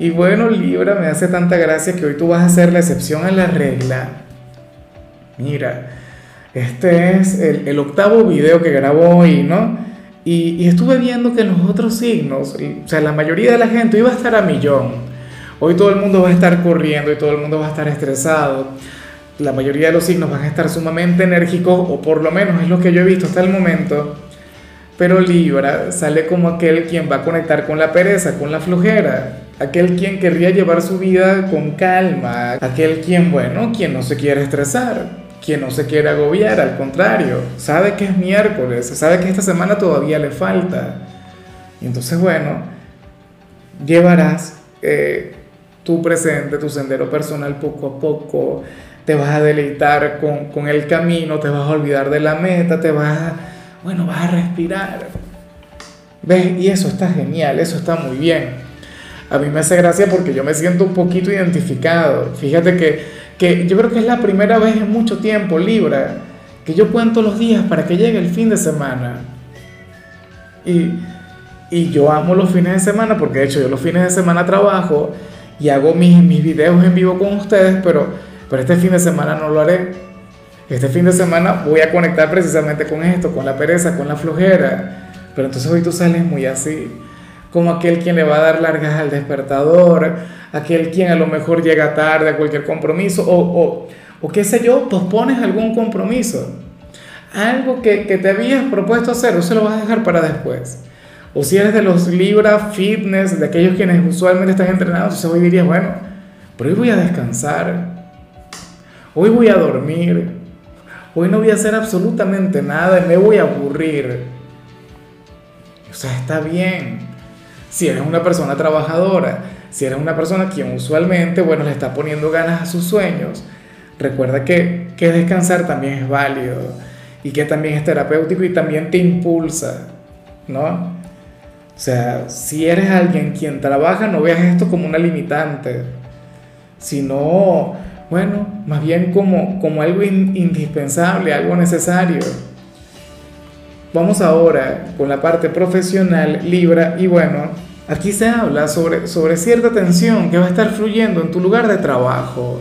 Y bueno, Libra, me hace tanta gracia que hoy tú vas a hacer la excepción a la regla. Mira, este es el, octavo video que grabo hoy, ¿no? Y, y, estuve viendo que los otros signos, o sea, la mayoría de la gente iba a estar a millón. Hoy todo el mundo va a estar corriendo y todo el mundo va a estar estresado. La mayoría de los signos van a estar sumamente enérgicos, o por lo menos es lo que yo he visto hasta el momento. Pero Libra sale como aquel quien va a conectar con la pereza, con la flojera aquel quien querría llevar su vida con calma, aquel quien, bueno, quien no se quiere estresar, quien no se quiere agobiar, al contrario, sabe que es miércoles, sabe que esta semana todavía le falta. Y entonces, bueno, llevarás eh, tu presente, tu sendero personal poco a poco, te vas a deleitar con, con el camino, te vas a olvidar de la meta, te vas a, bueno, vas a respirar. ¿Ves? Y eso está genial, eso está muy bien a mí me hace gracia porque yo me siento un poquito identificado. Fíjate que, que yo creo que es la primera vez en mucho tiempo, Libra, que yo cuento los días para que llegue el fin de semana. Y, y yo amo los fines de semana porque de hecho yo los fines de semana trabajo y hago mis, mis videos en vivo con ustedes, pero, pero este fin de semana no lo haré. Este fin de semana voy a conectar precisamente con esto, con la pereza, con la flojera. Pero entonces hoy tú sales muy así como aquel quien le va a dar largas al despertador, aquel quien a lo mejor llega tarde a cualquier compromiso, o, o, o qué sé yo, pospones algún compromiso. Algo que, que te habías propuesto hacer, o se lo vas a dejar para después. O si eres de los Libra Fitness, de aquellos quienes usualmente están entrenados, entonces hoy dirías, bueno, pero hoy voy a descansar, hoy voy a dormir, hoy no voy a hacer absolutamente nada, me voy a aburrir. O sea, está bien si eres una persona trabajadora, si eres una persona quien usualmente, bueno, le está poniendo ganas a sus sueños, recuerda que, que descansar también es válido y que también es terapéutico y también te impulsa, ¿no? O sea, si eres alguien quien trabaja, no veas esto como una limitante, sino, bueno, más bien como, como algo indispensable, algo necesario. Vamos ahora con la parte profesional, Libra, y bueno, aquí se habla sobre, sobre cierta tensión que va a estar fluyendo en tu lugar de trabajo.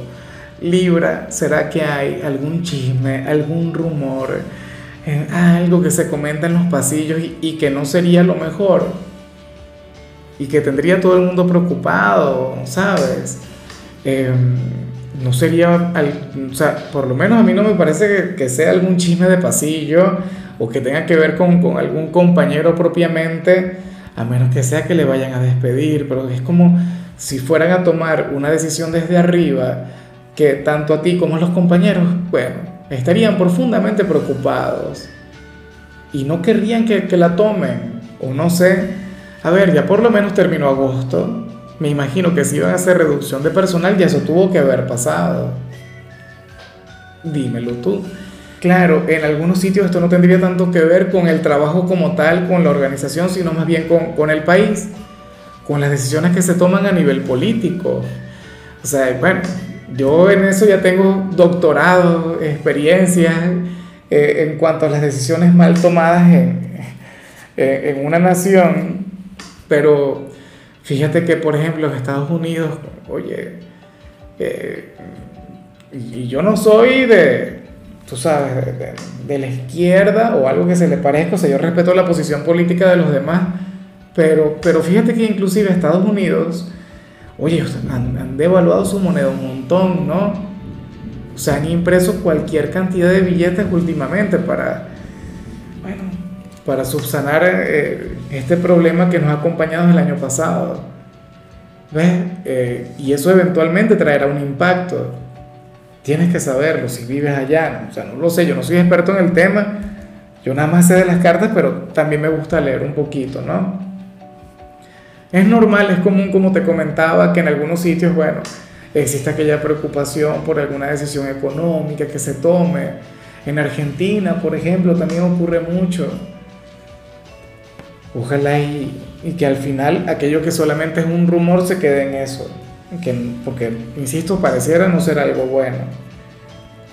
Libra, ¿será que hay algún chisme, algún rumor, eh, algo que se comenta en los pasillos y, que no sería lo mejor? Y que tendría todo el mundo preocupado, ¿sabes? Em, no sería, o sea, por lo menos a mí no me parece que, que sea algún chisme de pasillo o que tenga que ver con, con, algún compañero propiamente, a menos que sea que le vayan a despedir, pero es como si fueran a tomar una decisión desde arriba, que tanto a ti como a los compañeros, bueno, estarían profundamente preocupados y no querrían que, que la tomen, o no sé, a ver, ya por lo menos terminó agosto, me imagino que si iban a hacer reducción de personal, ya eso tuvo que haber pasado. Dímelo tú. Claro, en algunos sitios esto no tendría tanto que ver con el trabajo como tal, con la organización, sino más bien con, con el país, con las decisiones que se toman a nivel político. O sea, bueno, yo en eso ya tengo doctorado, experiencia eh, en cuanto a las decisiones mal tomadas en, en una nación, pero fíjate que, por ejemplo, Estados Unidos, oye, eh, y yo no soy de tú sabes, de, la izquierda o algo que se le parezca, o sea, yo respeto la posición política de los demás, pero, pero fíjate que inclusive Estados Unidos, oye, han, han devaluado su moneda un montón, ¿no? O sea, han impreso cualquier cantidad de billetes últimamente para, bueno, para subsanar eh, este problema que nos ha acompañado el año pasado. ¿Ves? Eh, y eso eventualmente traerá un impacto. Tienes que saberlo si vives allá. O sea, no lo sé, yo no soy experto en el tema. Yo nada más sé de las cartas, pero también me gusta leer un poquito, ¿no? Es normal, es común, como te comentaba, que en algunos sitios, bueno, existe aquella preocupación por alguna decisión económica que se tome. En Argentina, por ejemplo, también ocurre mucho. Ojalá y, y que al final aquello que solamente es un rumor se quede en eso. Que, porque, insisto, pareciera no ser algo bueno.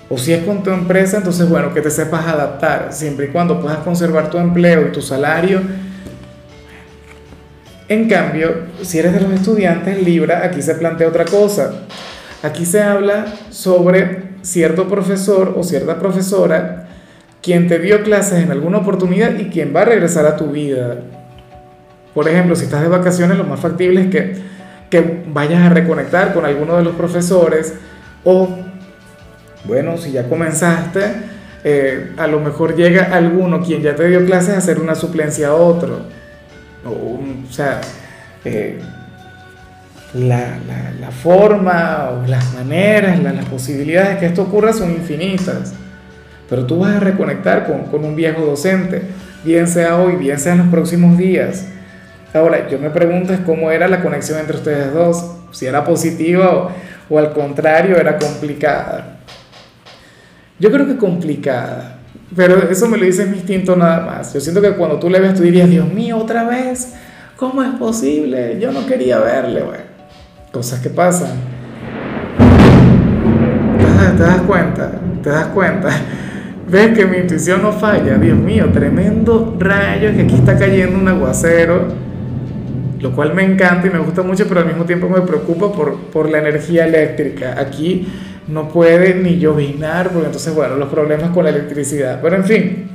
O si es con tu empresa, entonces bueno, que te sepas adaptar, siempre y cuando puedas conservar tu empleo y tu salario. En cambio, si eres de los estudiantes, Libra, aquí se plantea otra cosa. Aquí se habla sobre cierto profesor o cierta profesora quien te dio clases en alguna oportunidad y quien va a regresar a tu vida. Por ejemplo, si estás de vacaciones, lo más factible es que, que vayas a reconectar con alguno de los profesores o bueno, si ya comenzaste, eh, a lo mejor llega alguno quien ya te dio clases a hacer una suplencia a otro. O, sea, eh, la, forma o las maneras, las posibilidades de que esto ocurra son infinitas. Pero tú vas a reconectar con, con un viejo docente, bien sea hoy, bien sea en los próximos días. Ahora, yo me pregunto es cómo era la conexión entre ustedes dos, si era positiva o, o al contrario era complicada. Yo creo que complicada, pero eso me lo dice mi instinto nada más. Yo siento que cuando tú le ves, tú dirías, Dios mío, otra vez, ¿cómo es posible? Yo no quería verle, güey. Cosas que pasan. ¿Te das cuenta? ¿Te das cuenta? Ves que mi intuición no falla. Dios mío, tremendo rayo que aquí está cayendo un aguacero, lo cual me encanta y me gusta mucho, pero al mismo tiempo me preocupa por, por la energía eléctrica. Aquí no puede ni llovinar, porque entonces, bueno, los problemas con la electricidad. Pero en fin,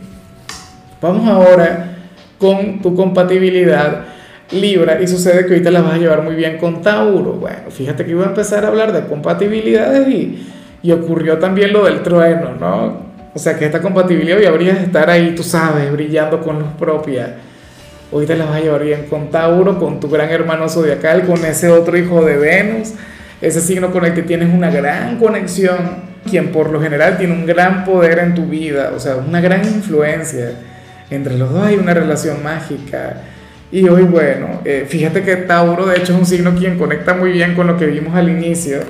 vamos ahora con tu compatibilidad Libra y sucede que ahorita la vas a llevar muy bien con Tauro. Bueno, fíjate que iba a empezar a hablar de compatibilidades y, y ocurrió también lo del trueno, ¿no? O sea que esta compatibilidad hoy habrías estar ahí, tú sabes, brillando con luz propia. Hoy te la vas a llevar bien con Tauro, con tu gran hermano zodiacal, con ese otro hijo de Venus ese signo con el que tienes una gran conexión, quien por lo general tiene un gran poder en tu vida, o sea, una gran influencia. Entre los dos hay una relación mágica. Y hoy, bueno, eh, fíjate que Tauro de hecho es un signo quien conecta muy bien con lo que vimos al inicio.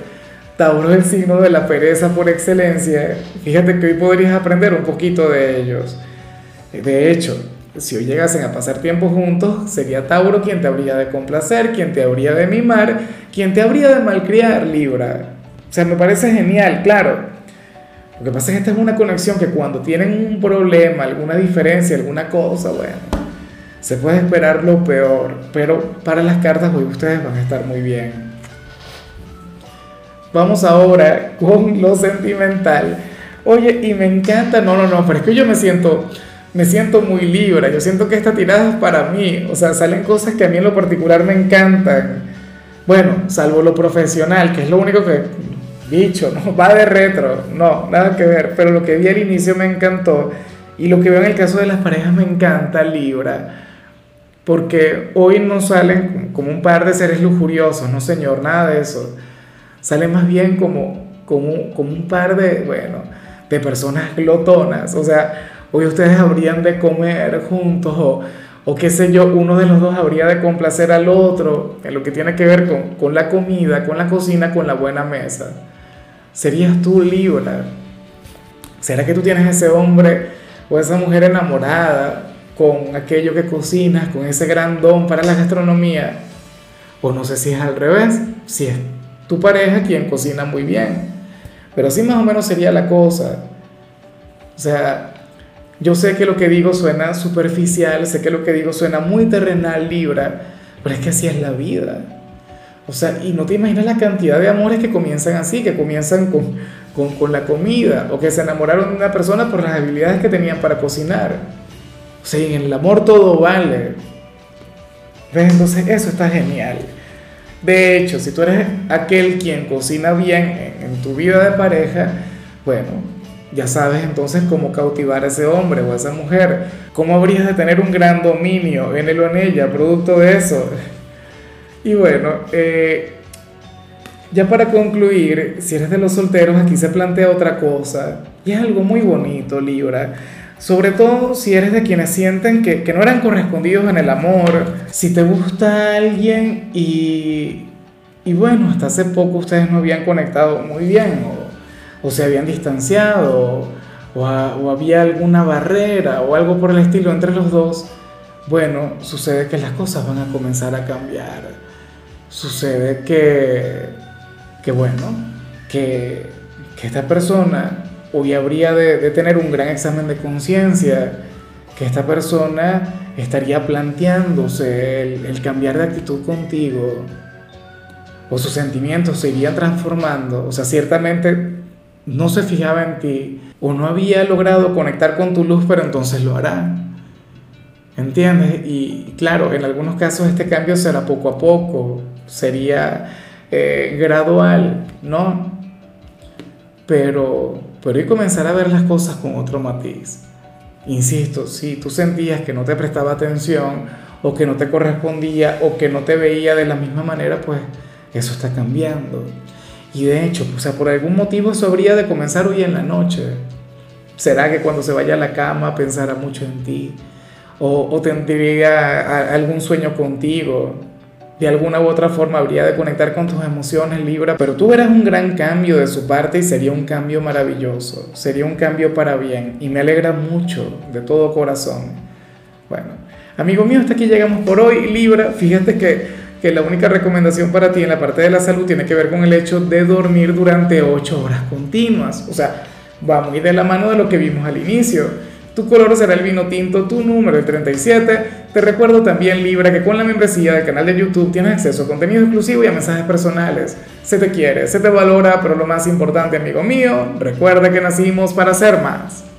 Tauro es el signo de la pereza por excelencia. Fíjate que hoy podrías aprender un poquito de ellos. De hecho, si hoy llegasen a pasar tiempo juntos, sería Tauro quien te habría de complacer, quien te habría de mimar, quien te habría de malcriar, Libra. O sea, me parece genial, claro. Lo que pasa es que esta es una conexión que cuando tienen un problema, alguna diferencia, alguna cosa, bueno, se puede esperar lo peor. Pero para las cartas hoy ustedes van a estar muy bien. Vamos ahora con lo sentimental. Oye, y me encanta, no, no, no, pero es que yo me siento me siento muy libre, yo siento que esta tirada es para mí, o sea, salen cosas que a mí en lo particular me encantan. Bueno, salvo lo profesional, que es lo único que, dicho, no va de retro, no, nada que ver, pero lo que vi al inicio me encantó y lo que veo en el caso de las parejas me encanta Libra, porque hoy no salen como un par de seres lujuriosos, no señor, nada de eso, salen más bien como, como, como un par de, bueno, de personas glotonas, o sea, hoy ustedes habrían de comer juntos o, o qué sé yo, uno de los dos habría de complacer al otro en lo que tiene que ver con, con la comida, con la cocina, con la buena mesa. ¿Serías tú Libra? ¿Será que tú tienes ese hombre o esa mujer enamorada con aquello que cocinas, con ese gran don para la gastronomía? O no sé si es al revés, si es tu pareja quien cocina muy bien. Pero así más o menos sería la cosa. O sea, yo sé que lo que digo suena superficial, sé que lo que digo suena muy terrenal, Libra, pero es que así es la vida. O sea, y no te imaginas la cantidad de amores que comienzan así, que comienzan con, con, con la comida, o que se enamoraron de una persona por las habilidades que tenían para cocinar. O sea, en el amor todo vale. Entonces eso está genial. De hecho, si tú eres aquel quien cocina bien en, en tu vida de pareja, bueno, ya sabes entonces cómo cautivar a ese hombre o a esa mujer, cómo habrías de tener un gran dominio en él o en ella, producto de eso. Y bueno, eh, ya para concluir, si eres de los solteros, aquí se plantea otra cosa, y es algo muy bonito, Libra. Sobre todo si eres de quienes sienten que, que no eran correspondidos en el amor, si te gusta alguien y y bueno, hasta hace poco ustedes no habían conectado muy bien o, o se habían distanciado o, había alguna barrera o algo por el estilo entre los dos, bueno, sucede que las cosas van a comenzar a cambiar. Sucede que, que bueno, que, que esta persona hoy habría de, tener un gran examen de conciencia, que esta persona estaría planteándose el, el, cambiar de actitud contigo, o sus sentimientos se irían transformando, o sea, ciertamente no se fijaba en ti, o no había logrado conectar con tu luz, pero entonces lo hará. ¿Entiendes? Y claro, en algunos casos este cambio será poco a poco, sería eh, gradual, ¿no? Pero, pero y comenzar a ver las cosas con otro matiz. Insisto, si tú sentías que no te prestaba atención o que no te correspondía o que no te veía de la misma manera, pues eso está cambiando. Y de hecho, o sea, por algún motivo eso habría de comenzar hoy en la noche. ¿Será que cuando se vaya a la cama pensará mucho en ti? ¿O, o tendría algún sueño contigo? De alguna u otra forma habría de conectar con tus emociones, Libra, pero tú verás un gran cambio de su parte y sería un cambio maravilloso, sería un cambio para bien y me alegra mucho de todo corazón. Bueno, amigo mío, hasta aquí llegamos por hoy, Libra, fíjate que que la única recomendación para ti en la parte de la salud tiene que ver con el hecho de dormir durante 8 horas continuas. O sea, va muy de la mano de lo que vimos al inicio. Tu color será el vino tinto, tu número el 37. Te recuerdo también, Libra, que con la membresía del canal de YouTube tienes acceso a contenido exclusivo y a mensajes personales. Se te quiere, se te valora, pero lo más importante, amigo mío, recuerda que nacimos para ser más.